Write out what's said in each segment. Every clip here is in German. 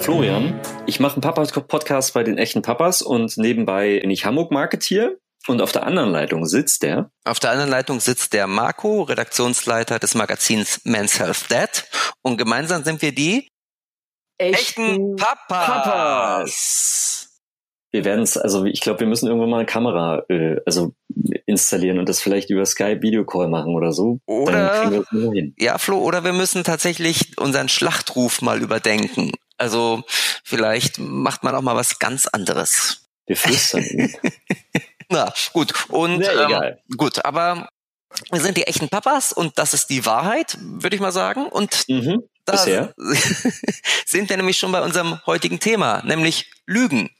Florian. Ich mache einen Papa-Podcast bei den echten Papas und nebenbei bin ich Hamburg-Marketier. Und auf der anderen Leitung sitzt der. Auf der anderen Leitung sitzt der Marco, Redaktionsleiter des Magazins Men's Health Dad. Und gemeinsam sind wir die echten, Papas. Papas. Wir werden es, also ich glaube, wir müssen irgendwann mal eine Kamera äh, also installieren und das vielleicht über Skype Videocall machen oder so. Oder ja, Flo, oder wir müssen tatsächlich unseren Schlachtruf mal überdenken. Also vielleicht macht man auch mal was ganz anderes. Wir flüstern. Na, gut. Und ähm, gut, aber wir sind die echten Papas und das ist die Wahrheit, würde ich mal sagen. Und mhm, da bisher. sind wir nämlich schon bei unserem heutigen Thema, nämlich Lügen.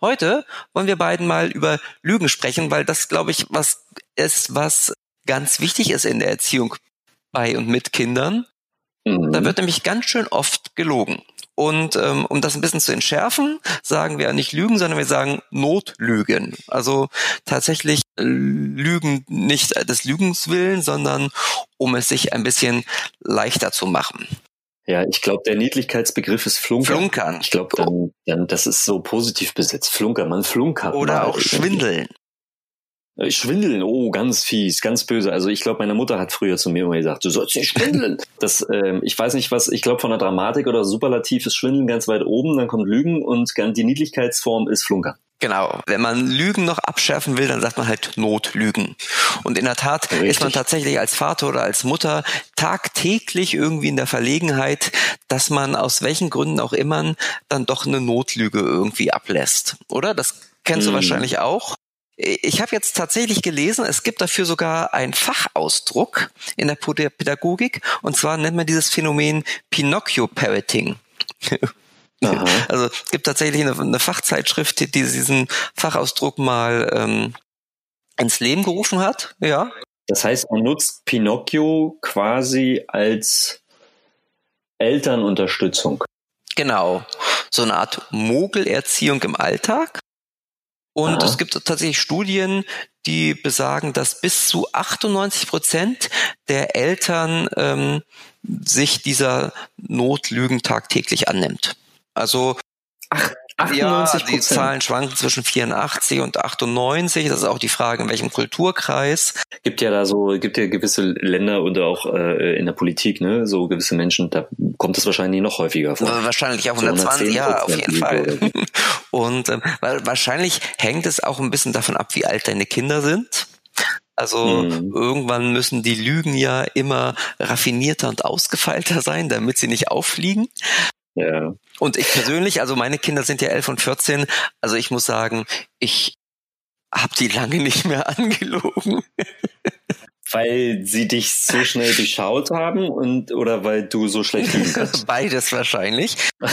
Heute wollen wir beiden mal über Lügen sprechen, weil das, glaube ich, was ist, was ganz wichtig ist in der Erziehung bei und mit Kindern. Mhm. Da wird nämlich ganz schön oft gelogen. Und ähm, um das ein bisschen zu entschärfen, sagen wir nicht Lügen, sondern wir sagen Notlügen. Also tatsächlich Lügen nicht des Lügens willen, sondern um es sich ein bisschen leichter zu machen. Ja, ich glaube, der Niedlichkeitsbegriff ist Flunkern. Flunkern. Ich glaube, dann, dann, das ist so positiv besetzt. Flunkern, man flunkert. Oder auch schwindeln. Äh, schwindeln, oh, ganz fies, ganz böse. Also ich glaube, meine Mutter hat früher zu mir immer gesagt, du sollst nicht schwindeln. Das, ähm, ich weiß nicht was, ich glaube von der Dramatik oder Superlativ ist Schwindeln ganz weit oben, dann kommt Lügen und die Niedlichkeitsform ist Flunkern. Genau. Wenn man Lügen noch abschärfen will, dann sagt man halt Notlügen. Und in der Tat Richtig. ist man tatsächlich als Vater oder als Mutter tagtäglich irgendwie in der Verlegenheit, dass man aus welchen Gründen auch immer dann doch eine Notlüge irgendwie ablässt. Oder? Das kennst hm. du wahrscheinlich auch. Ich habe jetzt tatsächlich gelesen, es gibt dafür sogar einen Fachausdruck in der Pädagogik und zwar nennt man dieses Phänomen Pinocchio-Parroting. Also es gibt tatsächlich eine, eine, Fachzeitschrift, die diesen Fachausdruck mal ähm, ins Leben gerufen hat. Ja. Das heißt, man nutzt Pinocchio quasi als Elternunterstützung. Genau. So eine Art Mogelerziehung im Alltag. Und Aha. es gibt tatsächlich Studien, die besagen, dass bis zu 98 Prozent der Eltern ähm, sich dieser Notlügen tagtäglich annimmt. Also Ach, 98 ja, die Zahlen schwanken zwischen 84 und 98. Das ist auch die Frage, in welchem Kulturkreis. Gibt ja da so, gibt ja gewisse Länder und auch äh, in der Politik, ne, so gewisse Menschen, da kommt es wahrscheinlich noch häufiger vor. Wahrscheinlich auch 120, ja, auf jeden Fall. und ähm, wahrscheinlich hängt es auch ein bisschen davon ab, wie alt deine Kinder sind. Also mhm. irgendwann müssen die Lügen ja immer raffinierter und ausgefeilter sein, damit sie nicht auffliegen. Ja. Und ich persönlich, also meine Kinder sind ja elf und 14, also ich muss sagen, ich habe die lange nicht mehr angelogen. Weil sie dich so schnell durchschaut haben und oder weil du so schlecht liegen kannst? Beides wahrscheinlich.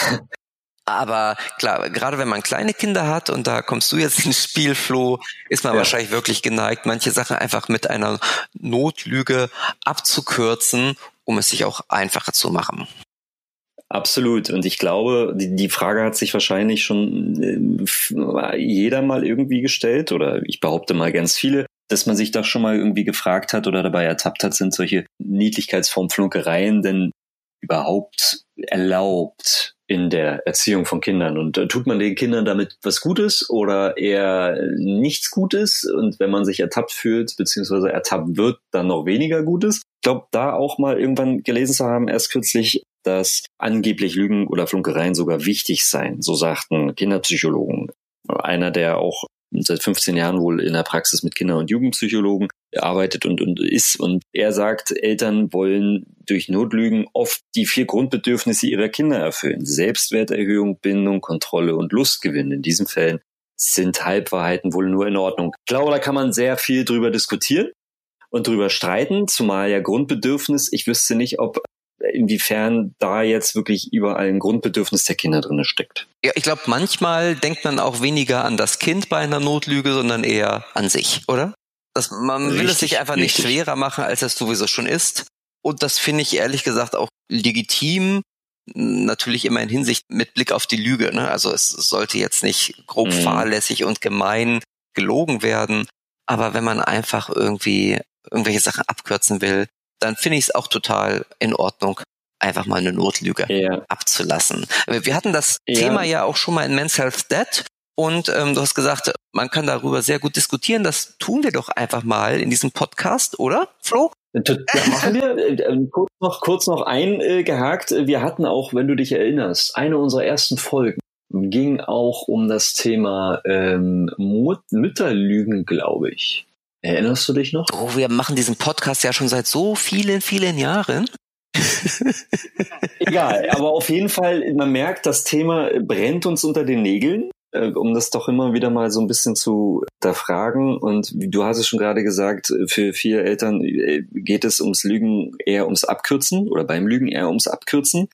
Aber klar, gerade wenn man kleine Kinder hat und da kommst du jetzt ins Spiel, Flo, ist man ja. wahrscheinlich wirklich geneigt, manche Sachen einfach mit einer Notlüge abzukürzen, um es sich auch einfacher zu machen. Absolut. Und ich glaube, die, Frage hat sich wahrscheinlich schon äh, jeder mal irgendwie gestellt oder ich behaupte mal ganz viele, dass man sich doch schon mal irgendwie gefragt hat oder dabei ertappt hat, sind solche Niedlichkeitsform Flunkereien denn überhaupt erlaubt in der Erziehung von Kindern? Und äh, tut man den Kindern damit was Gutes oder eher nichts Gutes? Und wenn man sich ertappt fühlt, beziehungsweise ertappt wird, dann noch weniger Gutes? Ich glaube, da auch mal irgendwann gelesen zu haben, erst kürzlich, dass angeblich Lügen oder Flunkereien sogar wichtig seien. So sagten Kinderpsychologen. Einer, der auch seit 15 Jahren wohl in der Praxis mit Kinder- und Jugendpsychologen arbeitet und, und ist. Und er sagt, Eltern wollen durch Notlügen oft die vier Grundbedürfnisse ihrer Kinder erfüllen. Selbstwerterhöhung, Bindung, Kontrolle und Lustgewinn. In diesen Fällen sind Halbwahrheiten wohl nur in Ordnung. Ich glaube, da kann man sehr viel drüber diskutieren und drüber streiten, zumal ja Grundbedürfnis, ich wüsste nicht, ob inwiefern da jetzt wirklich überall ein Grundbedürfnis der Kinder drin steckt. Ja, ich glaube, manchmal denkt man auch weniger an das Kind bei einer Notlüge, sondern eher an sich, oder? Das, man richtig, will es sich einfach richtig. nicht schwerer machen, als es sowieso schon ist. Und das finde ich ehrlich gesagt auch legitim. Natürlich immer in Hinsicht mit Blick auf die Lüge. Ne? Also es sollte jetzt nicht grob mhm. fahrlässig und gemein gelogen werden. Aber wenn man einfach irgendwie irgendwelche Sachen abkürzen will, dann finde ich es auch total in Ordnung, einfach mal eine Notlüge ja. abzulassen. Wir hatten das ja. Thema ja auch schon mal in Men's Health Dead und ähm, du hast gesagt, man kann darüber sehr gut diskutieren. Das tun wir doch einfach mal in diesem Podcast, oder, Flo? Ja, machen wir. Äh, äh, kurz noch, kurz noch eingehakt. Wir hatten auch, wenn du dich erinnerst, eine unserer ersten Folgen ging auch um das Thema ähm, Mütterlügen, glaube ich. Erinnerst du dich noch? Oh, wir machen diesen Podcast ja schon seit so vielen, vielen Jahren. Egal, aber auf jeden Fall, man merkt, das Thema brennt uns unter den Nägeln, äh, um das doch immer wieder mal so ein bisschen zu hinterfragen. Und du hast es schon gerade gesagt, für viele Eltern äh, geht es ums Lügen eher ums Abkürzen oder beim Lügen eher ums Abkürzen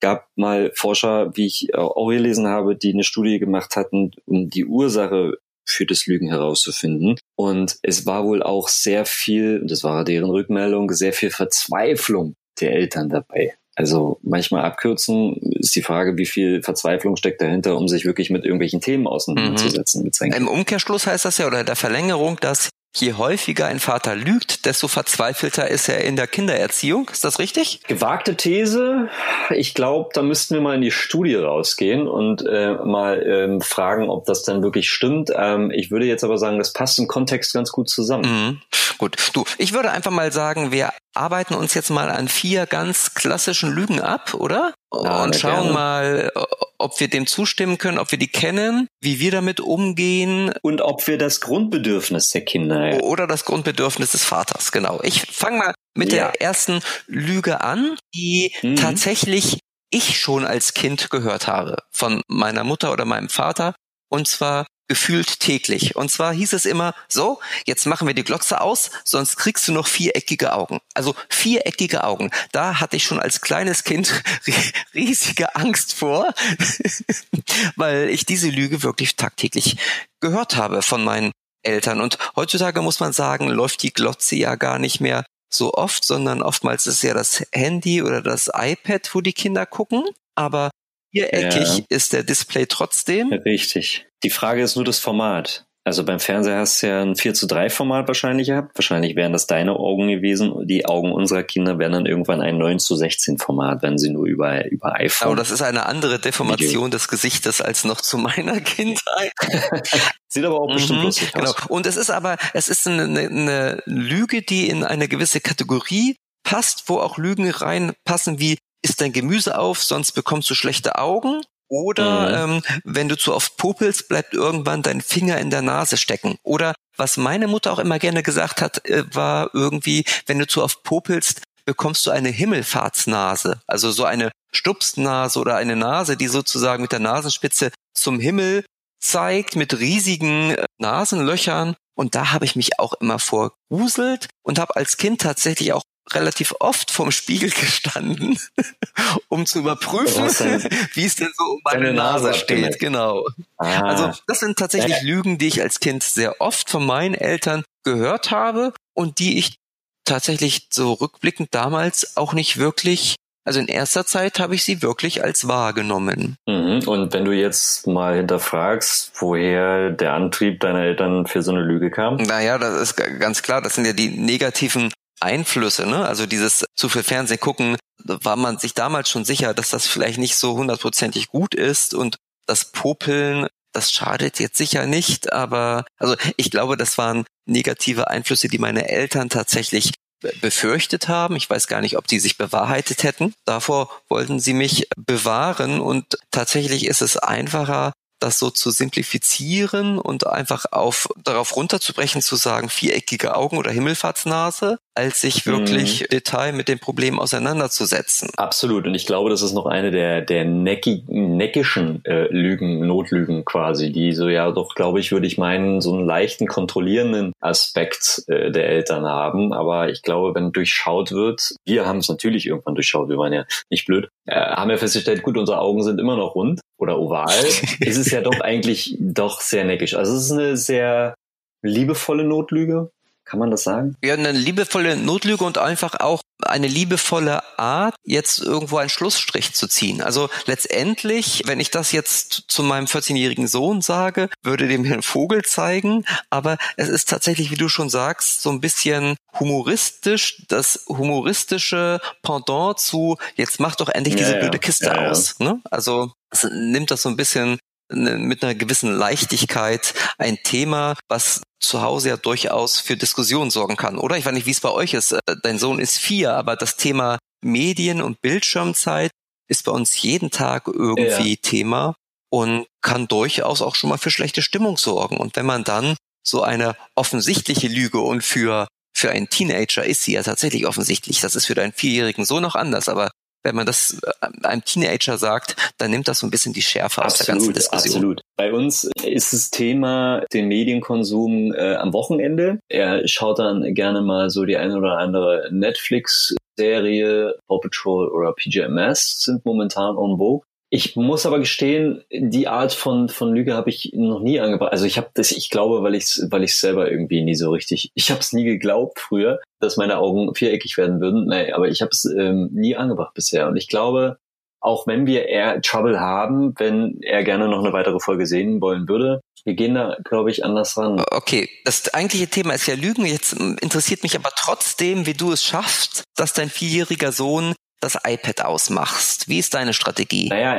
gab mal Forscher, wie ich auch gelesen habe, die eine Studie gemacht hatten, um die Ursache für das Lügen herauszufinden. Und es war wohl auch sehr viel, und das war deren Rückmeldung, sehr viel Verzweiflung der Eltern dabei. Also manchmal abkürzen ist die Frage, wie viel Verzweiflung steckt dahinter, um sich wirklich mit irgendwelchen Themen auseinanderzusetzen. Mhm. Im Umkehrschluss heißt das ja, oder der Verlängerung, dass je häufiger ein Vater lügt, desto verzweifelter ist er in der Kindererziehung. Ist das richtig? Gewagte These. Ich glaube, da müssten wir mal in die Studie rausgehen und äh, mal ähm, fragen, ob das dann wirklich stimmt. Ähm, ich würde jetzt aber sagen, das passt im Kontext ganz gut zusammen. Mhm. Gut, du, ich würde einfach mal sagen, wir arbeiten uns jetzt mal an vier ganz klassischen Lügen ab, oder? Ja, und schauen gerne. mal, ob wir dem zustimmen können, ob wir die kennen, wie wir damit umgehen. Und ob wir das Grundbedürfnis der Kinder. Oder das Grundbedürfnis des Vaters, genau. Ich fange mal mit ja. der ersten Lüge an, die mhm. tatsächlich ich schon als Kind gehört habe von meiner Mutter oder meinem Vater. Und zwar gefühlt täglich. Und zwar hieß es immer, so, jetzt machen wir die Glotze aus, sonst kriegst du noch viereckige Augen. Also viereckige Augen. Da hatte ich schon als kleines Kind riesige Angst vor, weil ich diese Lüge wirklich tagtäglich gehört habe von meinen Eltern. Und heutzutage muss man sagen, läuft die Glotze ja gar nicht mehr so oft, sondern oftmals ist ja das Handy oder das iPad, wo die Kinder gucken. Aber viereckig ja. ist der Display trotzdem. Richtig. Die Frage ist nur das Format. Also beim Fernseher hast du ja ein 4 zu 3 Format wahrscheinlich gehabt. Wahrscheinlich wären das deine Augen gewesen. Die Augen unserer Kinder wären dann irgendwann ein 9 zu 16 Format, wenn sie nur über, über iPhone. Aber das ist eine andere Deformation Video. des Gesichtes als noch zu meiner Kindheit. Sieht aber auch bestimmt mhm, lustig genau. aus. Und es ist aber, es ist eine, eine Lüge, die in eine gewisse Kategorie passt, wo auch Lügen reinpassen wie isst dein Gemüse auf, sonst bekommst du schlechte Augen. Oder mhm. ähm, wenn du zu oft popelst, bleibt irgendwann dein Finger in der Nase stecken. Oder was meine Mutter auch immer gerne gesagt hat, äh, war irgendwie, wenn du zu oft popelst, bekommst du eine Himmelfahrtsnase. Also so eine Stupsnase oder eine Nase, die sozusagen mit der Nasenspitze zum Himmel zeigt, mit riesigen äh, Nasenlöchern. Und da habe ich mich auch immer vorgruselt und habe als Kind tatsächlich auch relativ oft vorm Spiegel gestanden, um zu überprüfen, wie es denn so um meine Nase, Nase steht. Genau. Ah. Also das sind tatsächlich Lügen, die ich als Kind sehr oft von meinen Eltern gehört habe und die ich tatsächlich so rückblickend damals auch nicht wirklich also in erster Zeit habe ich sie wirklich als wahrgenommen. Mhm. Und wenn du jetzt mal hinterfragst, woher der Antrieb deiner Eltern für so eine Lüge kam? Naja, das ist ganz klar. Das sind ja die negativen Einflüsse, ne? Also dieses zu viel Fernsehen gucken, war man sich damals schon sicher, dass das vielleicht nicht so hundertprozentig gut ist und das Popeln, das schadet jetzt sicher nicht, aber also ich glaube, das waren negative Einflüsse, die meine Eltern tatsächlich befürchtet haben. Ich weiß gar nicht, ob die sich bewahrheitet hätten. Davor wollten sie mich bewahren und tatsächlich ist es einfacher, das so zu simplifizieren und einfach auf darauf runterzubrechen, zu sagen viereckige Augen oder Himmelfahrtsnase, als sich wirklich mhm. Detail mit dem Problem auseinanderzusetzen. Absolut. Und ich glaube, das ist noch eine der, der neckigen, neckischen äh, Lügen, Notlügen quasi, die so ja doch, glaube ich, würde ich meinen, so einen leichten kontrollierenden Aspekt äh, der Eltern haben. Aber ich glaube, wenn durchschaut wird, wir haben es natürlich irgendwann durchschaut, wir waren ja nicht blöd, äh, haben wir festgestellt, gut, unsere Augen sind immer noch rund oder oval. ist es ja doch eigentlich doch sehr neckisch. Also es ist eine sehr liebevolle Notlüge Kann man das sagen? Ja, eine liebevolle Notlüge und einfach auch eine liebevolle Art, jetzt irgendwo einen Schlussstrich zu ziehen. Also letztendlich, wenn ich das jetzt zu meinem 14-jährigen Sohn sage, würde dem Herrn Vogel zeigen, aber es ist tatsächlich, wie du schon sagst, so ein bisschen humoristisch, das humoristische Pendant zu, jetzt mach doch endlich diese ja, blöde Kiste ja, aus. Ne? Also es nimmt das so ein bisschen Ne, mit einer gewissen Leichtigkeit ein Thema, was zu Hause ja durchaus für Diskussionen sorgen kann, oder? Ich weiß nicht, wie es bei euch ist. Äh, dein Sohn ist vier, aber das Thema Medien und Bildschirmzeit ist bei uns jeden Tag irgendwie ja. Thema und kann durchaus auch schon mal für schlechte Stimmung sorgen. Und wenn man dann so eine offensichtliche Lüge und für für einen Teenager ist sie ja tatsächlich offensichtlich. Das ist für deinen vierjährigen Sohn noch anders, aber wenn man das äh, einem Teenager sagt, dann nimmt das so ein bisschen die Schärfe absolut, aus der ganzen Diskussion. Absolut. Bei uns ist das Thema den Medienkonsum äh, am Wochenende. Er schaut dann gerne mal so die eine oder andere Netflix-Serie, Paw Patrol oder PJMS sind momentan on vogue. Ich muss aber gestehen, die Art von, von Lüge habe ich noch nie angebracht. Also ich habe das, ich glaube, weil ich weil ich selber irgendwie nie so richtig, ich habe es nie geglaubt früher, dass meine Augen viereckig werden würden. Nee, aber ich habe es ähm, nie angebracht bisher. Und ich glaube, auch wenn wir eher Trouble haben, wenn er gerne noch eine weitere Folge sehen wollen würde, wir gehen da, glaube ich, anders ran. Okay, das eigentliche Thema ist ja Lügen. Jetzt interessiert mich aber trotzdem, wie du es schaffst, dass dein vierjähriger Sohn das iPad ausmachst. Wie ist deine Strategie? Naja,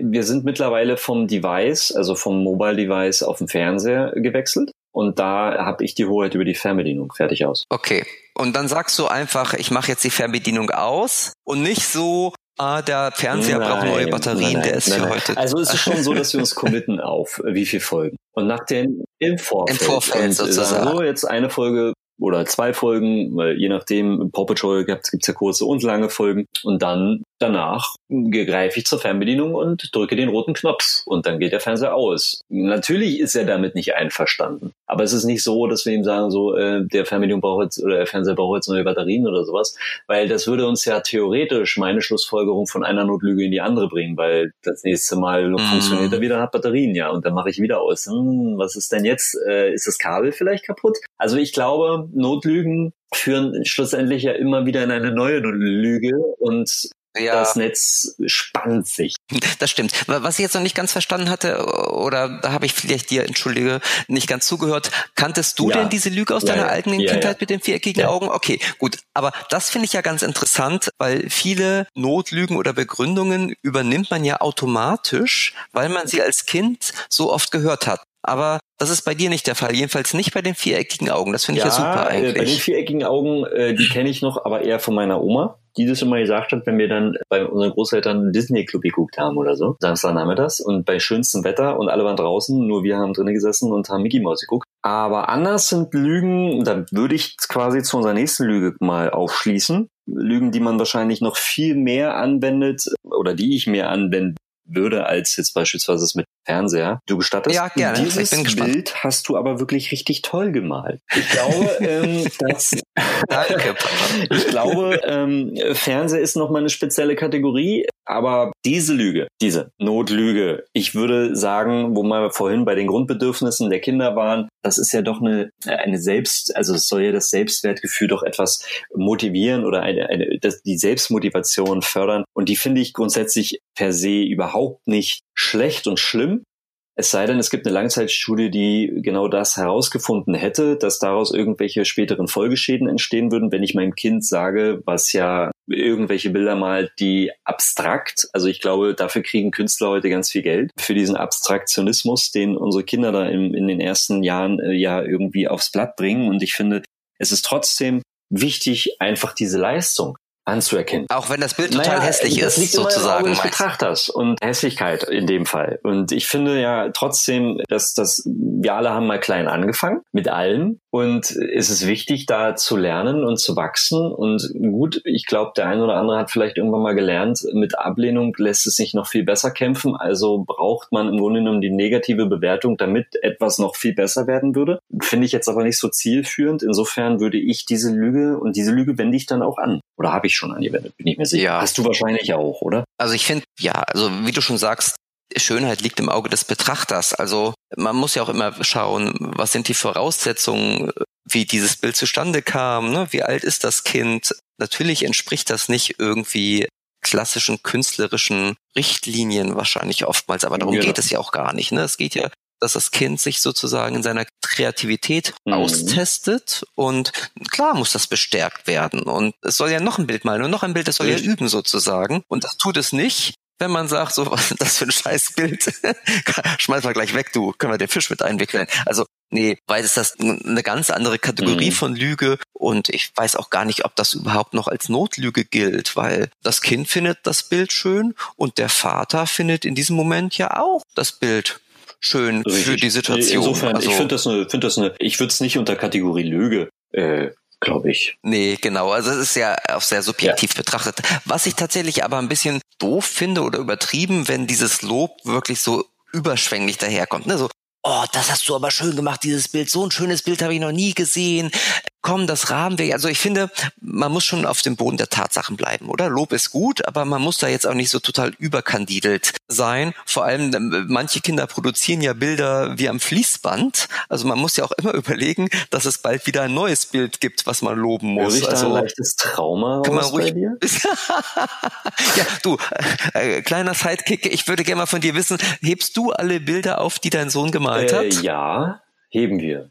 wir sind mittlerweile vom Device, also vom Mobile Device auf den Fernseher gewechselt. Und da habe ich die Hoheit über die Fernbedienung. Fertig aus. Okay. Und dann sagst du einfach, ich mache jetzt die Fernbedienung aus und nicht so, ah, der Fernseher nein, braucht neue Batterien, nein, der ist nein, für heute. Also es ist schon so, dass wir uns committen auf wie viel Folgen. Und nach den im Vorfeld. Im Vorfeld sozusagen. So, jetzt eine Folge oder zwei Folgen, weil je nachdem, Paw Patrol gibt es ja kurze und lange Folgen. Und dann danach greife ich zur Fernbedienung und drücke den roten Knopf und dann geht der Fernseher aus. Natürlich ist er damit nicht einverstanden. Aber es ist nicht so, dass wir ihm sagen, so, äh, der Fernbedienung braucht jetzt oder der Fernseher braucht jetzt neue Batterien oder sowas. Weil das würde uns ja theoretisch meine Schlussfolgerung von einer Notlüge in die andere bringen, weil das nächste Mal mm. funktioniert er wieder, hat Batterien, ja. Und dann mache ich wieder aus. Hm, was ist denn jetzt? Äh, ist das Kabel vielleicht kaputt? Also ich glaube, Notlügen führen schlussendlich ja immer wieder in eine neue Lüge und ja. das Netz spannt sich. Das stimmt. Was ich jetzt noch nicht ganz verstanden hatte, oder da habe ich vielleicht dir, entschuldige, nicht ganz zugehört, kanntest du ja. denn diese Lüge aus ja, deiner eigenen Kindheit mit den viereckigen Augen? Okay, gut. Aber das finde ich ja ganz interessant, weil viele Notlügen oder Begründungen übernimmt man ja automatisch, weil man sie als Kind so oft gehört hat. Aber das ist bei dir nicht der Fall, jedenfalls nicht bei den viereckigen Augen. Das finde ich ja super eigentlich. Äh, bei den viereckigen Augen, äh, die kenne ich noch, aber eher von meiner Oma, die das immer gesagt hat, wenn wir dann bei unseren Großeltern Disney-Club geguckt haben oder so. Samstag das und bei schönstem Wetter und alle waren draußen, nur wir haben drinnen gesessen und haben Mickey Mouse geguckt. Aber anders sind Lügen, da würde ich quasi zu unserer nächsten Lüge mal aufschließen. Lügen, die man wahrscheinlich noch viel mehr anwendet oder die ich mehr anwenden würde als jetzt beispielsweise es mit Fernseher. Du gestattest, ja, gerne. dieses Bild hast du aber wirklich richtig toll gemalt. Ich glaube, ähm, dass Danke, ich glaube, ähm, Fernseher ist nochmal eine spezielle Kategorie, aber diese Lüge, diese Notlüge, ich würde sagen, wo wir vorhin bei den Grundbedürfnissen der Kinder waren, das ist ja doch eine, eine Selbst, also es soll ja das Selbstwertgefühl doch etwas motivieren oder eine, eine, das, die Selbstmotivation fördern. Und die finde ich grundsätzlich per se überhaupt nicht schlecht und schlimm. Es sei denn, es gibt eine Langzeitstudie, die genau das herausgefunden hätte, dass daraus irgendwelche späteren Folgeschäden entstehen würden, wenn ich meinem Kind sage, was ja irgendwelche Bilder malt, die abstrakt, also ich glaube, dafür kriegen Künstler heute ganz viel Geld, für diesen Abstraktionismus, den unsere Kinder da in, in den ersten Jahren äh, ja irgendwie aufs Blatt bringen. Und ich finde, es ist trotzdem wichtig, einfach diese Leistung anzuerkennen. Auch wenn das Bild total naja, hässlich das ist, sozusagen. Des Betrachters und Hässlichkeit in dem Fall. Und ich finde ja trotzdem, dass das wir alle haben mal klein angefangen mit allem und es ist wichtig, da zu lernen und zu wachsen. Und gut, ich glaube, der eine oder andere hat vielleicht irgendwann mal gelernt, mit Ablehnung lässt es sich noch viel besser kämpfen. Also braucht man im Grunde genommen die negative Bewertung, damit etwas noch viel besser werden würde. Finde ich jetzt aber nicht so zielführend. Insofern würde ich diese Lüge und diese Lüge wende ich dann auch an. Oder habe ich schon angewendet, bin ich mir sicher. Ja. Hast du wahrscheinlich auch, oder? Also ich finde, ja, also wie du schon sagst, Schönheit liegt im Auge des Betrachters. Also man muss ja auch immer schauen, was sind die Voraussetzungen wie dieses Bild zustande kam, ne? wie alt ist das Kind. Natürlich entspricht das nicht irgendwie klassischen künstlerischen Richtlinien wahrscheinlich oftmals, aber darum genau. geht es ja auch gar nicht. Ne? Es geht ja, dass das Kind sich sozusagen in seiner Kreativität mhm. austestet und klar muss das bestärkt werden und es soll ja noch ein Bild malen und noch ein Bild, das soll Richtig. ja üben sozusagen und das tut es nicht, wenn man sagt, so, was ist das für ein Scheißbild? Schmeiß mal gleich weg, du, können wir den Fisch mit einwickeln. Also, nee, weil es das eine ganz andere Kategorie mhm. von Lüge und ich weiß auch gar nicht, ob das überhaupt noch als Notlüge gilt, weil das Kind findet das Bild schön und der Vater findet in diesem Moment ja auch das Bild schön Richtig. für die Situation. Insofern, also, ich finde das eine, finde das eine, ich würde es nicht unter Kategorie Lüge äh, glaube ich. Nee, genau. Also es ist ja auch sehr subjektiv ja. betrachtet. Was ich tatsächlich aber ein bisschen doof finde oder übertrieben, wenn dieses Lob wirklich so überschwänglich daherkommt. Ne? So, oh, das hast du aber schön gemacht, dieses Bild. So ein schönes Bild habe ich noch nie gesehen komm, das rahmen wir. Also ich finde, man muss schon auf dem Boden der Tatsachen bleiben, oder? Lob ist gut, aber man muss da jetzt auch nicht so total überkandidelt sein. Vor allem, ähm, manche Kinder produzieren ja Bilder wie am Fließband. Also man muss ja auch immer überlegen, dass es bald wieder ein neues Bild gibt, was man loben muss. ich also ein leichtes Trauma kann man ruhig, bei dir? ja, du, äh, äh, kleiner Sidekick, ich würde gerne mal von dir wissen, hebst du alle Bilder auf, die dein Sohn gemalt äh, hat? Ja, heben wir.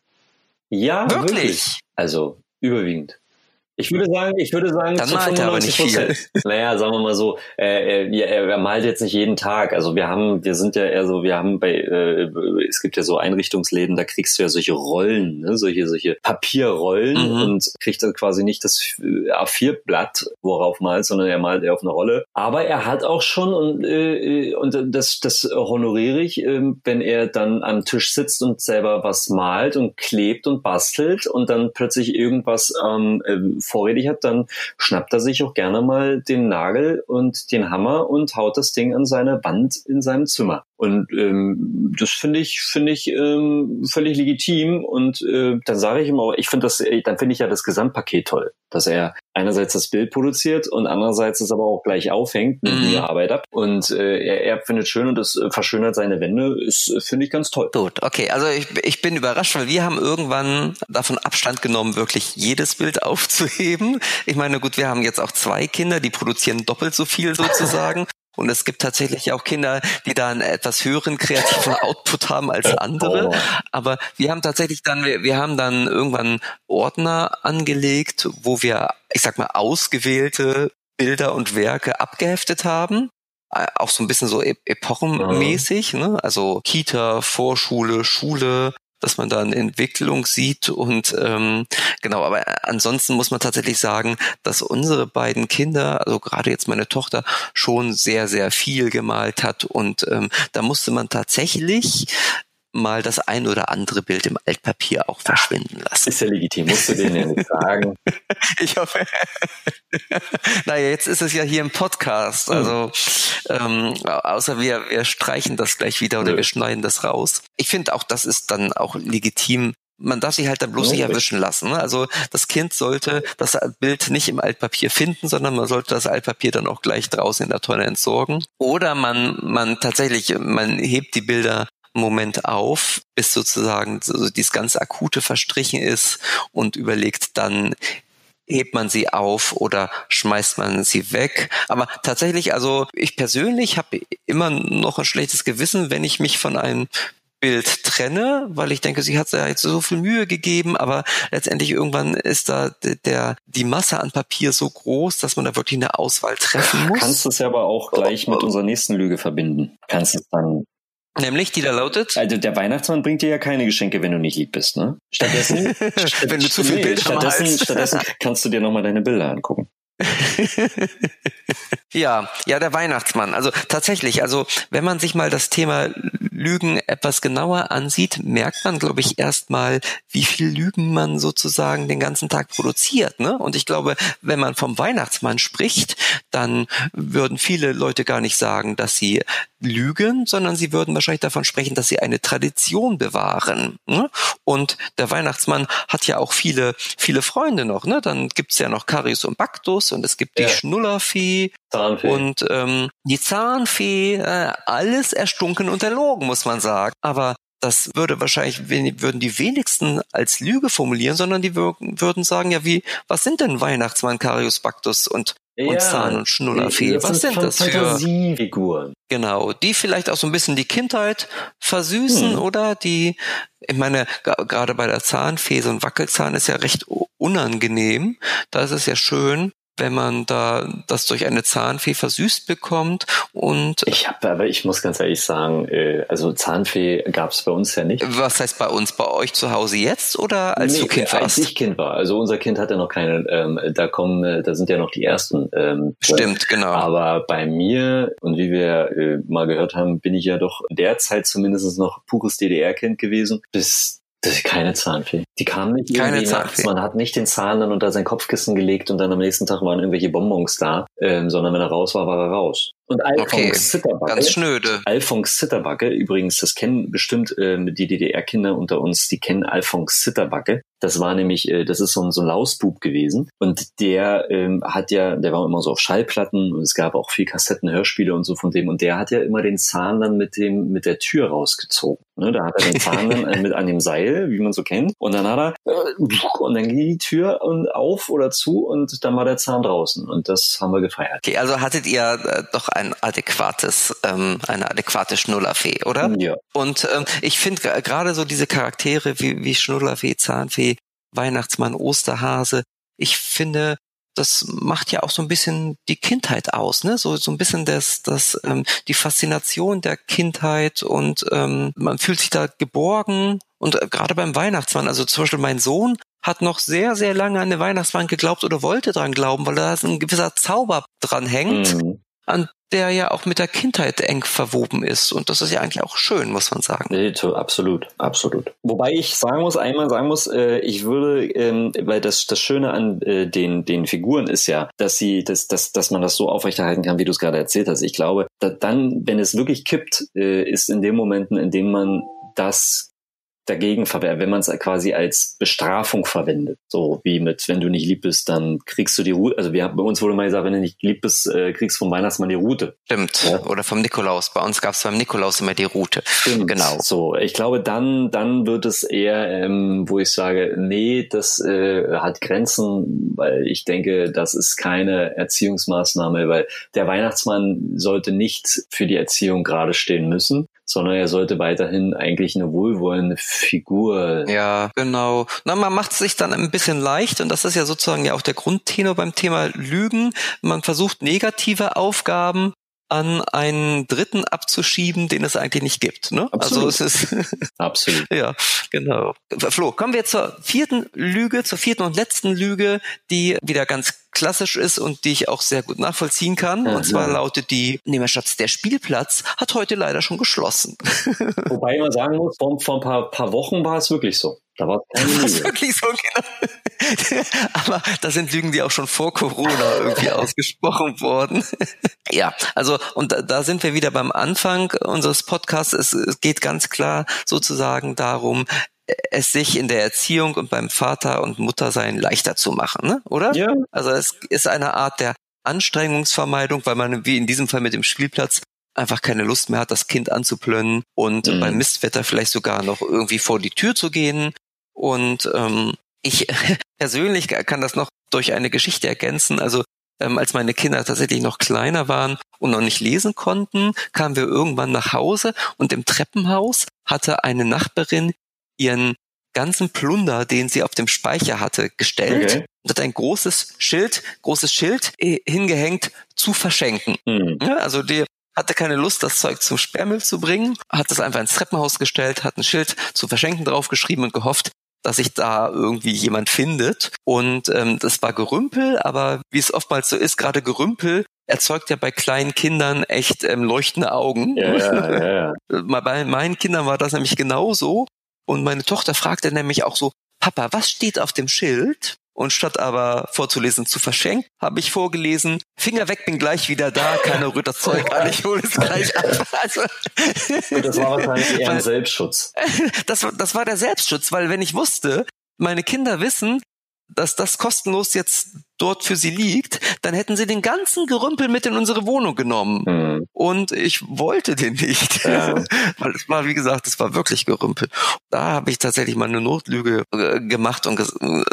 Ja, wirklich. wirklich. Also überwiegend. Ich würde sagen, ich würde sagen, Dann malt er aber nicht viel. Naja, sagen wir mal so, äh, er, er malt jetzt nicht jeden Tag. Also wir haben, wir sind ja eher so, wir haben bei, äh, es gibt ja so Einrichtungsläden, da kriegst du ja solche Rollen, ne? solche, solche Papierrollen mhm. und kriegt dann quasi nicht das A4-Blatt, worauf malt, sondern er malt eher auf eine Rolle. Aber er hat auch schon und, äh, und das, das honoriere ich, äh, wenn er dann am Tisch sitzt und selber was malt und klebt und bastelt und dann plötzlich irgendwas ähm, äh, vorrätig hat, dann schnappt er sich auch gerne mal den Nagel und den Hammer und haut das Ding an seine Wand in seinem Zimmer. Und ähm, das finde ich finde ich ähm, völlig legitim. Und äh, dann sage ich ihm auch, ich finde das, äh, dann finde ich ja das Gesamtpaket toll, dass er einerseits das Bild produziert und andererseits es aber auch gleich aufhängt, mit mhm. mir Arbeit ab. Und äh, er, er findet schön und es äh, verschönert seine Wände. Ist äh, finde ich ganz toll. Gut, okay. Also ich, ich bin überrascht, weil wir haben irgendwann davon Abstand genommen, wirklich jedes Bild aufzuheben. Ich meine, gut, wir haben jetzt auch zwei Kinder, die produzieren doppelt so viel sozusagen. Und es gibt tatsächlich auch Kinder, die da einen etwas höheren kreativen Output haben als andere. Oh. Aber wir haben tatsächlich dann, wir, wir haben dann irgendwann Ordner angelegt, wo wir, ich sag mal, ausgewählte Bilder und Werke abgeheftet haben äh, auch so ein bisschen so epochenmäßig, ne? also Kita, Vorschule, Schule, dass man da eine Entwicklung sieht. Und ähm, genau, aber ansonsten muss man tatsächlich sagen, dass unsere beiden Kinder, also gerade jetzt meine Tochter, schon sehr, sehr viel gemalt hat. Und ähm, da musste man tatsächlich mal das ein oder andere Bild im Altpapier auch verschwinden lassen. Ist ja legitim, musst du denen ja nicht sagen. ich hoffe. naja, jetzt ist es ja hier im Podcast. Hm. Also ähm, außer wir, wir streichen das gleich wieder oder ja. wir schneiden das raus. Ich finde auch, das ist dann auch legitim, man darf sich halt dann bloß nicht erwischen lassen. Ne? Also das Kind sollte das Bild nicht im Altpapier finden, sondern man sollte das Altpapier dann auch gleich draußen in der Tonne entsorgen. Oder man, man tatsächlich, man hebt die Bilder Moment auf, bis sozusagen so dieses ganz akute verstrichen ist und überlegt dann, hebt man sie auf oder schmeißt man sie weg. Aber tatsächlich, also ich persönlich habe immer noch ein schlechtes Gewissen, wenn ich mich von einem Bild trenne, weil ich denke, sie hat ja jetzt so viel Mühe gegeben, aber letztendlich irgendwann ist da der, die Masse an Papier so groß, dass man da wirklich eine Auswahl treffen muss. Kannst du es ja aber auch gleich mit unserer nächsten Lüge verbinden. Kannst es dann Nämlich, die da lautet? Also der Weihnachtsmann bringt dir ja keine Geschenke, wenn du nicht lieb bist, ne? Stattdessen, wenn du zu viel nee, Bilder stattdessen, stattdessen kannst du dir nochmal deine Bilder angucken. ja, ja, der Weihnachtsmann. Also tatsächlich, also wenn man sich mal das Thema Lügen etwas genauer ansieht, merkt man, glaube ich, erstmal, wie viel Lügen man sozusagen den ganzen Tag produziert. Ne? Und ich glaube, wenn man vom Weihnachtsmann spricht, dann würden viele Leute gar nicht sagen, dass sie lügen, sondern sie würden wahrscheinlich davon sprechen, dass sie eine Tradition bewahren. Ne? Und der Weihnachtsmann hat ja auch viele, viele Freunde noch. Ne? Dann gibt's ja noch Karius und Baktus und es gibt die ja. Schnullerfee Zahnfee. und ähm, die Zahnfee. Äh, alles erstunken und erlogen, muss man sagen. Aber das würde wahrscheinlich, würden die wenigsten als Lüge formulieren, sondern die würden sagen, ja, wie, was sind denn Weihnachtsmann, Carius Bactus und ja, und Zahn und Schnullerfee. Was sind das für Fantasiefiguren? Genau, die vielleicht auch so ein bisschen die Kindheit versüßen hm. oder die, ich meine, gerade bei der Zahnfee, so ein Wackelzahn ist ja recht unangenehm. Da ist es ja schön, wenn man da das durch eine Zahnfee versüßt bekommt und ich habe aber ich muss ganz ehrlich sagen äh, also Zahnfee gab es bei uns ja nicht. Was heißt bei uns? Bei euch zu Hause jetzt oder als nee, du Kind warst? als ich Kind war. Also unser Kind hat ja noch keine ähm, da kommen äh, da sind ja noch die ersten ähm, stimmt genau. Aber bei mir und wie wir äh, mal gehört haben bin ich ja doch derzeit zumindest noch pures DDR-Kind gewesen. Bis das ist keine Zahnfee. Die kam nicht keine irgendwie Zahnfee. nachts. Man hat nicht den Zahn dann unter sein Kopfkissen gelegt und dann am nächsten Tag waren irgendwelche Bonbons da, ähm, sondern wenn er raus war, war er raus. Und Alphonse okay, Zitterbacke. Ganz schnöde. Alphonse Zitterbacke, übrigens, das kennen bestimmt ähm, die DDR-Kinder unter uns, die kennen Alphonse Zitterbacke. Das war nämlich, äh, das ist so ein, so ein Lausbub gewesen. Und der ähm, hat ja, der war immer so auf Schallplatten und es gab auch viel Kassetten, Hörspiele und so von dem. Und der hat ja immer den Zahn dann mit dem, mit der Tür rausgezogen. Ne, da hat er den Zahn äh, mit an dem Seil, wie man so kennt. Und dann hat er, äh, und dann ging die Tür auf oder zu und dann war der Zahn draußen. Und das haben wir gefeiert. Okay, also hattet ihr äh, doch ein adäquates, ähm, eine adäquate Schnullerfee, oder? Ja. Und ähm, ich finde gerade so diese Charaktere wie, wie Schnullerfee, Zahnfee, Weihnachtsmann, Osterhase, ich finde, das macht ja auch so ein bisschen die Kindheit aus, ne? So so ein bisschen das das ähm, die Faszination der Kindheit und ähm, man fühlt sich da geborgen und äh, gerade beim Weihnachtsmann, also zum Beispiel mein Sohn hat noch sehr sehr lange an den Weihnachtsmann geglaubt oder wollte dran glauben, weil da ein gewisser Zauber dran hängt. Mhm an der ja auch mit der Kindheit eng verwoben ist. Und das ist ja eigentlich auch schön, muss man sagen. Absolut, absolut. Wobei ich sagen muss, einmal sagen muss, äh, ich würde, ähm, weil das, das Schöne an äh, den, den Figuren ist ja, dass sie, dass, dass, dass man das so aufrechterhalten kann, wie du es gerade erzählt hast. Ich glaube, dann, wenn es wirklich kippt, äh, ist in den Momenten, in denen man das dagegen verwehrt, wenn man es quasi als Bestrafung verwendet. So wie mit, wenn du nicht lieb bist, dann kriegst du die Route. Also wir, bei uns wurde mal gesagt, wenn du nicht lieb bist, äh, kriegst du vom Weihnachtsmann die Route. Stimmt. Ja. Oder vom Nikolaus. Bei uns gab es beim Nikolaus immer die Route. Stimmt. Genau. So, ich glaube, dann, dann wird es eher, ähm, wo ich sage, nee, das äh, hat Grenzen, weil ich denke, das ist keine Erziehungsmaßnahme, weil der Weihnachtsmann sollte nicht für die Erziehung gerade stehen müssen sondern er sollte weiterhin eigentlich eine wohlwollende Figur. Ja, genau. Na, man macht es sich dann ein bisschen leicht und das ist ja sozusagen ja auch der Grundtenor beim Thema Lügen. Man versucht negative Aufgaben an einen Dritten abzuschieben, den es eigentlich nicht gibt. Ne? Absolut. Also es ist absolut. ja, genau. Flo, kommen wir zur vierten Lüge, zur vierten und letzten Lüge, die wieder ganz klassisch ist und die ich auch sehr gut nachvollziehen kann. Ja, und zwar ja. lautet die, nehmen wir Schatz, der Spielplatz hat heute leider schon geschlossen. Wobei man sagen muss, vor, vor ein paar, paar Wochen war es wirklich so. Da war es wirklich so, genau. Aber das sind Lügen, die auch schon vor Corona irgendwie ausgesprochen wurden. ja, also und da, da, sind wir wieder beim Anfang unseres Podcasts. Es, es geht ganz klar sozusagen darum, es sich in der Erziehung und beim Vater und Muttersein leichter zu machen, ne? oder? Ja. Also es ist eine Art der Anstrengungsvermeidung, weil man wie in diesem Fall mit dem Spielplatz einfach keine Lust mehr hat, das Kind anzuplönnen und mhm. beim Mistwetter vielleicht sogar noch irgendwie vor die Tür zu gehen. Und ähm, ich persönlich kann das noch durch eine Geschichte ergänzen. Also ähm, als meine Kinder tatsächlich noch kleiner waren und noch nicht lesen konnten, kamen wir irgendwann nach Hause und im Treppenhaus hatte eine Nachbarin ihren ganzen Plunder, den sie auf dem Speicher hatte, gestellt okay. und hat ein großes Schild, großes Schild äh, hingehängt zu verschenken. Mhm. Ja, also die hatte keine Lust, das Zeug zum Sperrmüll zu bringen, hat es einfach ins Treppenhaus gestellt, hat ein Schild zu verschenken draufgeschrieben und gehofft, dass sich da irgendwie jemand findet. Und ähm, das war Gerümpel, aber wie es oftmals so ist, gerade Gerümpel erzeugt ja bei kleinen Kindern echt ähm, leuchtende Augen. Ja, ja, ja. bei meinen Kindern war das nämlich genauso. Und meine Tochter fragte nämlich auch so, Papa, was steht auf dem Schild? Und statt aber vorzulesen zu verschenken, habe ich vorgelesen, Finger weg, bin gleich wieder da, keiner rührt das Zeug an, ich hole es gleich ab. Also, das war wahrscheinlich eher ein Selbstschutz. Das, das war der Selbstschutz, weil wenn ich wusste, meine Kinder wissen, dass das kostenlos jetzt dort für sie liegt, dann hätten sie den ganzen Gerümpel mit in unsere Wohnung genommen. Mhm. Und ich wollte den nicht. Ja. Weil es war, wie gesagt, es war wirklich Gerümpel. Da habe ich tatsächlich mal eine Notlüge äh, gemacht und äh,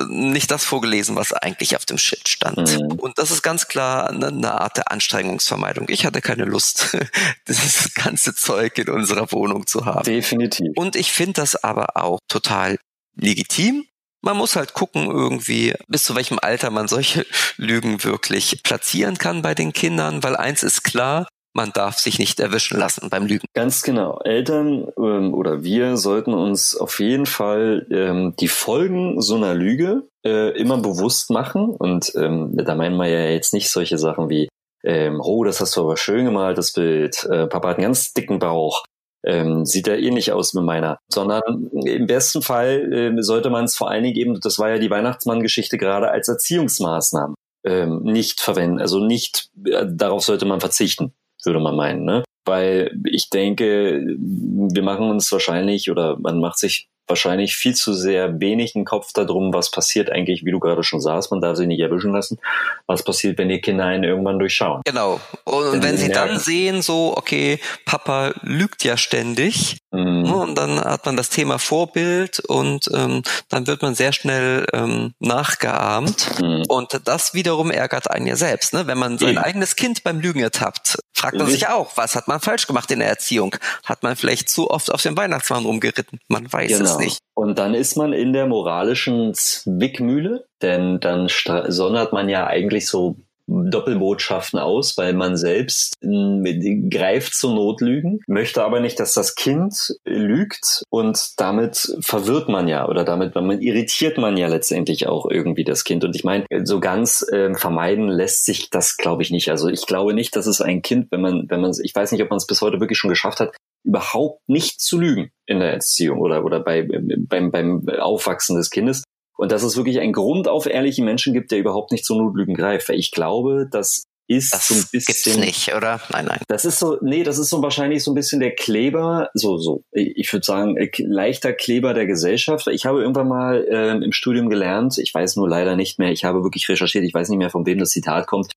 nicht das vorgelesen, was eigentlich auf dem Shit stand. Mhm. Und das ist ganz klar eine Art der Anstrengungsvermeidung. Ich hatte keine Lust, dieses ganze Zeug in unserer Wohnung zu haben. Definitiv. Und ich finde das aber auch total legitim man muss halt gucken irgendwie, bis zu welchem Alter man solche Lügen wirklich platzieren kann bei den Kindern, weil eins ist klar, man darf sich nicht erwischen lassen beim Lügen. Ganz genau. Eltern ähm, oder wir sollten uns auf jeden Fall ähm, die Folgen so einer Lüge äh, immer bewusst machen. Und ähm, da meinen wir ja jetzt nicht solche Sachen wie, ähm, oh, das hast du aber schön gemalt, das Bild. Äh, Papa hat einen ganz dicken Bauch ähm, sieht er ähnlich aus mit meiner. Sondern im besten Fall äh, sollte man es vor allen Dingen eben, das war ja die Weihnachtsmann-Geschichte gerade als Erziehungsmaßnahmen ähm, nicht verwenden. Also nicht, äh, darauf sollte man verzichten, würde man meinen. Ne? Weil ich denke, wir machen uns wahrscheinlich oder man macht sich wahrscheinlich viel zu sehr wenig einen Kopf darum, was passiert eigentlich, wie du gerade schon sagst, man darf sich nicht erwischen lassen, was passiert, wenn die Kinder einen irgendwann durchschauen. Genau. Und wenn, wenn sie dann sehen, so, okay, Papa lügt ja ständig, mhm. Ne, und dann hat man das Thema Vorbild und ähm, dann wird man sehr schnell ähm, nachgeahmt. Mhm. Und das wiederum ärgert einen ja selbst. Ne? Wenn man sein mhm. eigenes Kind beim Lügen ertappt, fragt man sich auch, was hat man falsch gemacht in der Erziehung? Hat man vielleicht zu oft auf dem Weihnachtsmann rumgeritten? Man weiß genau. es nicht. Und dann ist man in der moralischen Zwickmühle, denn dann sondert man ja eigentlich so Doppelbotschaften aus, weil man selbst greift zur Notlügen, möchte aber nicht, dass das Kind lügt und damit verwirrt man ja oder damit man irritiert man ja letztendlich auch irgendwie das Kind. Und ich meine, so ganz äh, vermeiden lässt sich das, glaube ich, nicht. Also ich glaube nicht, dass es ein Kind, wenn man, wenn man, ich weiß nicht, ob man es bis heute wirklich schon geschafft hat, überhaupt nicht zu lügen in der Erziehung oder, oder bei, beim, beim Aufwachsen des Kindes. Und dass es wirklich einen Grund auf ehrliche Menschen gibt, der überhaupt nicht zu Notlügen greift. Weil ich glaube, das ist das so ein bisschen. Gibt's nicht, oder? Nein, nein. Das ist so, nee, das ist so wahrscheinlich so ein bisschen der Kleber, so, so, ich würde sagen, äh, leichter Kleber der Gesellschaft. Ich habe irgendwann mal äh, im Studium gelernt, ich weiß nur leider nicht mehr, ich habe wirklich recherchiert, ich weiß nicht mehr, von wem das Zitat kommt.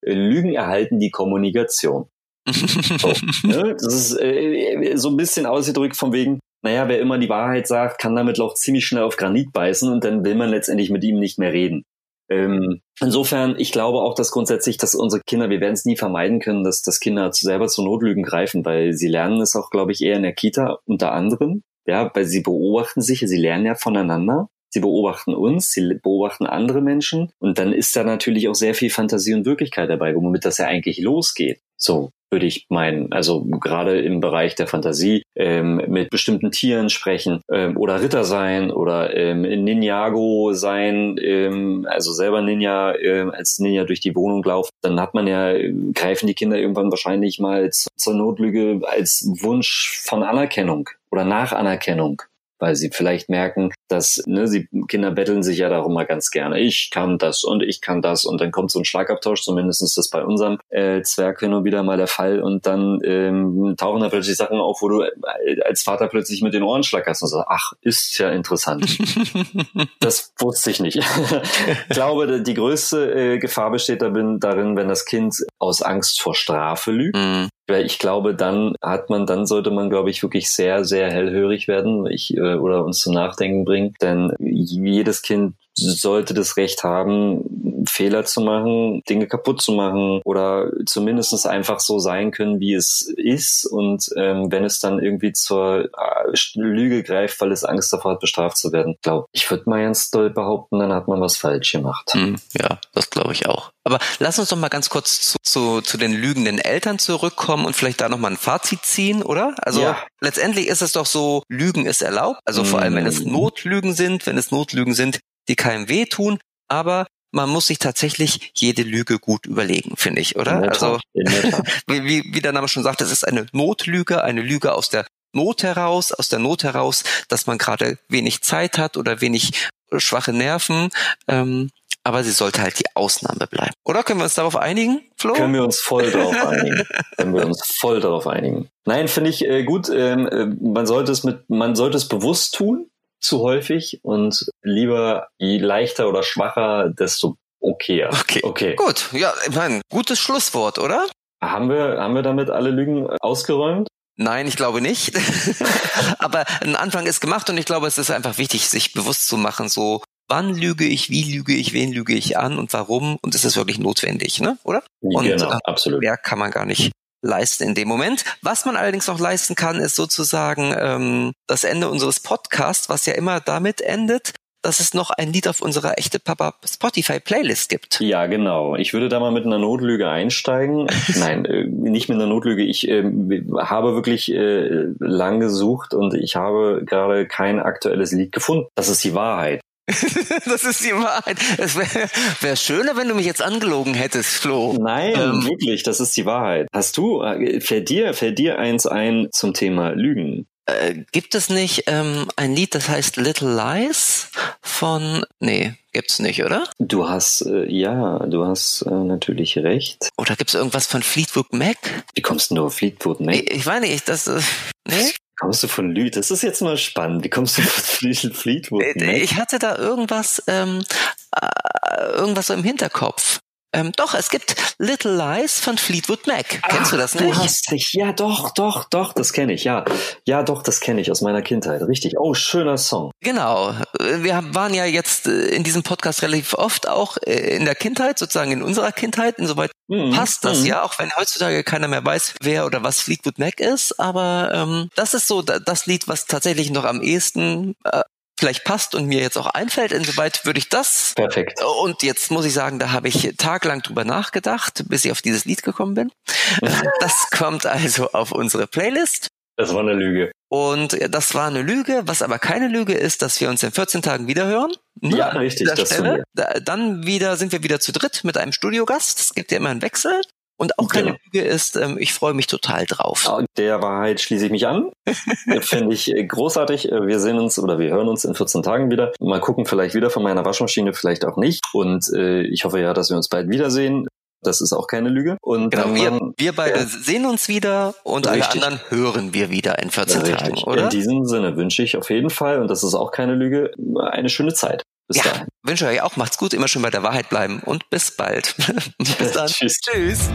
Äh, Lügen erhalten die Kommunikation. so, ne? Das ist äh, so ein bisschen ausgedrückt von wegen, naja, wer immer die Wahrheit sagt, kann damit auch ziemlich schnell auf Granit beißen und dann will man letztendlich mit ihm nicht mehr reden. Ähm, insofern, ich glaube auch, dass grundsätzlich, dass unsere Kinder, wir werden es nie vermeiden können, dass, dass Kinder selber zu Notlügen greifen, weil sie lernen es auch, glaube ich, eher in der Kita unter anderem. Ja, weil sie beobachten sich, sie lernen ja voneinander. Sie beobachten uns, sie beobachten andere Menschen und dann ist da natürlich auch sehr viel Fantasie und Wirklichkeit dabei, womit das ja eigentlich losgeht. So würde ich meinen. Also gerade im Bereich der Fantasie ähm, mit bestimmten Tieren sprechen ähm, oder Ritter sein oder ähm, Ninjago sein, ähm, also selber Ninja ähm, als Ninja durch die Wohnung laufen. Dann hat man ja, greifen die Kinder irgendwann wahrscheinlich mal zur Notlüge als Wunsch von Anerkennung oder Nachanerkennung weil sie vielleicht merken, dass ne, sie Kinder betteln sich ja darum mal ganz gerne. Ich kann das und ich kann das und dann kommt so ein Schlagabtausch. Zumindest ist das bei unserem äh, Zwerg hin und wieder mal der Fall und dann ähm, tauchen da plötzlich Sachen auf, wo du äh, als Vater plötzlich mit den Ohren schlackerst und sagst, ach, ist ja interessant. das wusste ich nicht. ich glaube, die größte äh, Gefahr besteht darin, darin, wenn das Kind aus Angst vor Strafe lügt. Mm. Weil ich glaube, dann hat man, dann sollte man, glaube ich, wirklich sehr, sehr hellhörig werden ich, äh, oder uns zum Nachdenken bringen. Denn jedes Kind sollte das Recht haben, Fehler zu machen, Dinge kaputt zu machen oder zumindest einfach so sein können, wie es ist. Und ähm, wenn es dann irgendwie zur äh, Lüge greift, weil es Angst davor hat, bestraft zu werden, glaube ich, würde mal ganz doll behaupten, dann hat man was falsch gemacht. Hm, ja, das glaube ich auch. Aber lass uns doch mal ganz kurz zu, zu, zu den lügenden Eltern zurückkommen und vielleicht da nochmal ein Fazit ziehen, oder? Also ja. letztendlich ist es doch so, Lügen ist erlaubt. Also vor allem, wenn es hm. Notlügen sind, wenn es Notlügen sind, die keinem wehtun, aber man muss sich tatsächlich jede Lüge gut überlegen, finde ich, oder? Also wie, wie der Name schon sagt, es ist eine Notlüge, eine Lüge aus der Not heraus, aus der Not heraus, dass man gerade wenig Zeit hat oder wenig schwache Nerven. Ähm, aber sie sollte halt die Ausnahme bleiben. Oder können wir uns darauf einigen, Flo? Können wir uns voll darauf einigen. können wir uns voll darauf einigen. Nein, finde ich äh, gut. Ähm, äh, man sollte es mit, man sollte es bewusst tun zu häufig und lieber je leichter oder schwacher, desto okayer. Okay. okay. Gut. Ja, ich meine, gutes Schlusswort, oder? Haben wir, haben wir damit alle Lügen ausgeräumt? Nein, ich glaube nicht. Aber ein Anfang ist gemacht und ich glaube, es ist einfach wichtig, sich bewusst zu machen, so wann lüge ich, wie lüge ich, wen lüge ich an und warum und ist es wirklich notwendig, ne? Oder? Und genau, äh, absolut. Mehr kann man gar nicht leisten in dem Moment. Was man allerdings noch leisten kann, ist sozusagen ähm, das Ende unseres Podcasts, was ja immer damit endet, dass es noch ein Lied auf unserer echte Papa Spotify Playlist gibt. Ja, genau. Ich würde da mal mit einer Notlüge einsteigen. Nein, äh, nicht mit einer Notlüge. Ich äh, habe wirklich äh, lang gesucht und ich habe gerade kein aktuelles Lied gefunden. Das ist die Wahrheit. das ist die Wahrheit. Es wäre wär schöner, wenn du mich jetzt angelogen hättest, Flo. Nein, ähm, wirklich, das ist die Wahrheit. Hast du, äh, fällt dir, fällt dir eins ein zum Thema Lügen? Äh, gibt es nicht ähm, ein Lied, das heißt Little Lies von, nee, gibt's nicht, oder? Du hast, äh, ja, du hast äh, natürlich recht. Oder gibt's irgendwas von Fleetwood Mac? Wie kommst du nur auf Fleetwood Mac? Ich, ich meine nicht, das, äh, nee? Kommst du von Lüd? Das ist jetzt mal spannend. Wie kommst du von Fleetwood Mac? Ich hatte da irgendwas, ähm, äh, irgendwas so im Hinterkopf. Ähm, doch, es gibt Little Lies von Fleetwood Mac. Ach, Kennst du das nicht? Du hast dich, ja doch, doch, doch, das kenne ich, ja. Ja, doch, das kenne ich aus meiner Kindheit. Richtig. Oh, schöner Song. Genau. Wir waren ja jetzt äh, in diesem Podcast relativ oft auch äh, in der Kindheit, sozusagen in unserer Kindheit. Insoweit mhm. passt das mhm. ja, auch wenn heutzutage keiner mehr weiß, wer oder was Fleetwood Mac ist. Aber ähm, das ist so das Lied, was tatsächlich noch am ehesten äh, vielleicht passt und mir jetzt auch einfällt. Insoweit würde ich das. Perfekt. Und jetzt muss ich sagen, da habe ich tagelang drüber nachgedacht, bis ich auf dieses Lied gekommen bin. das kommt also auf unsere Playlist. Das war eine Lüge. Und das war eine Lüge, was aber keine Lüge ist, dass wir uns in 14 Tagen wiederhören. Ja, richtig. Das Stelle. Dann wieder sind wir wieder zu dritt mit einem Studiogast. Es gibt ja immer einen Wechsel. Und auch keine genau. Lüge ist, ähm, ich freue mich total drauf. Der Wahrheit schließe ich mich an. Finde ich äh, großartig. Äh, wir sehen uns oder wir hören uns in 14 Tagen wieder. Mal gucken, vielleicht wieder von meiner Waschmaschine, vielleicht auch nicht. Und äh, ich hoffe ja, dass wir uns bald wiedersehen. Das ist auch keine Lüge. Und genau, wir, wir beide ja. sehen uns wieder und Richtig. alle anderen hören wir wieder in 14 Richtig. Tagen, oder? In diesem Sinne wünsche ich auf jeden Fall, und das ist auch keine Lüge, eine schöne Zeit. Bis ja, dahin. wünsche euch auch, macht's gut, immer schön bei der Wahrheit bleiben und bis bald. bis dann. Tschüss. Tschüss.